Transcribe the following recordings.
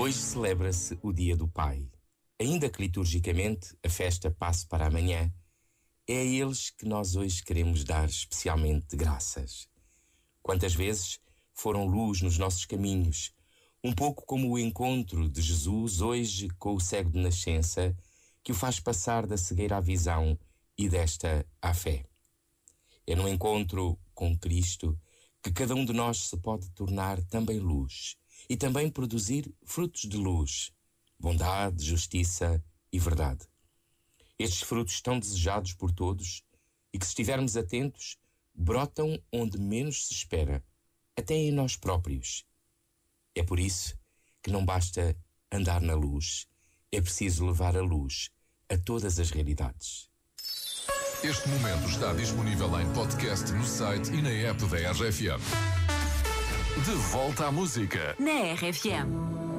Hoje celebra-se o Dia do Pai. Ainda que liturgicamente a festa passe para amanhã, é a eles que nós hoje queremos dar especialmente graças. Quantas vezes foram luz nos nossos caminhos, um pouco como o encontro de Jesus hoje com o cego de nascença, que o faz passar da cegueira à visão e desta à fé. É no encontro com Cristo que cada um de nós se pode tornar também luz e também produzir frutos de luz, bondade, justiça e verdade. Estes frutos tão desejados por todos e que, se estivermos atentos, brotam onde menos se espera, até em nós próprios. É por isso que não basta andar na luz, é preciso levar a luz a todas as realidades. Este momento está disponível em podcast no site e na app da RFM. De volta à música. Na RFM.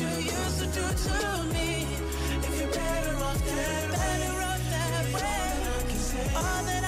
You used to do to me. If you're better off that Better that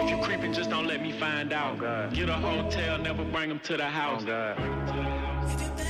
If you're creeping, just don't let me find out. Get a hotel, never bring them to the house. Oh, if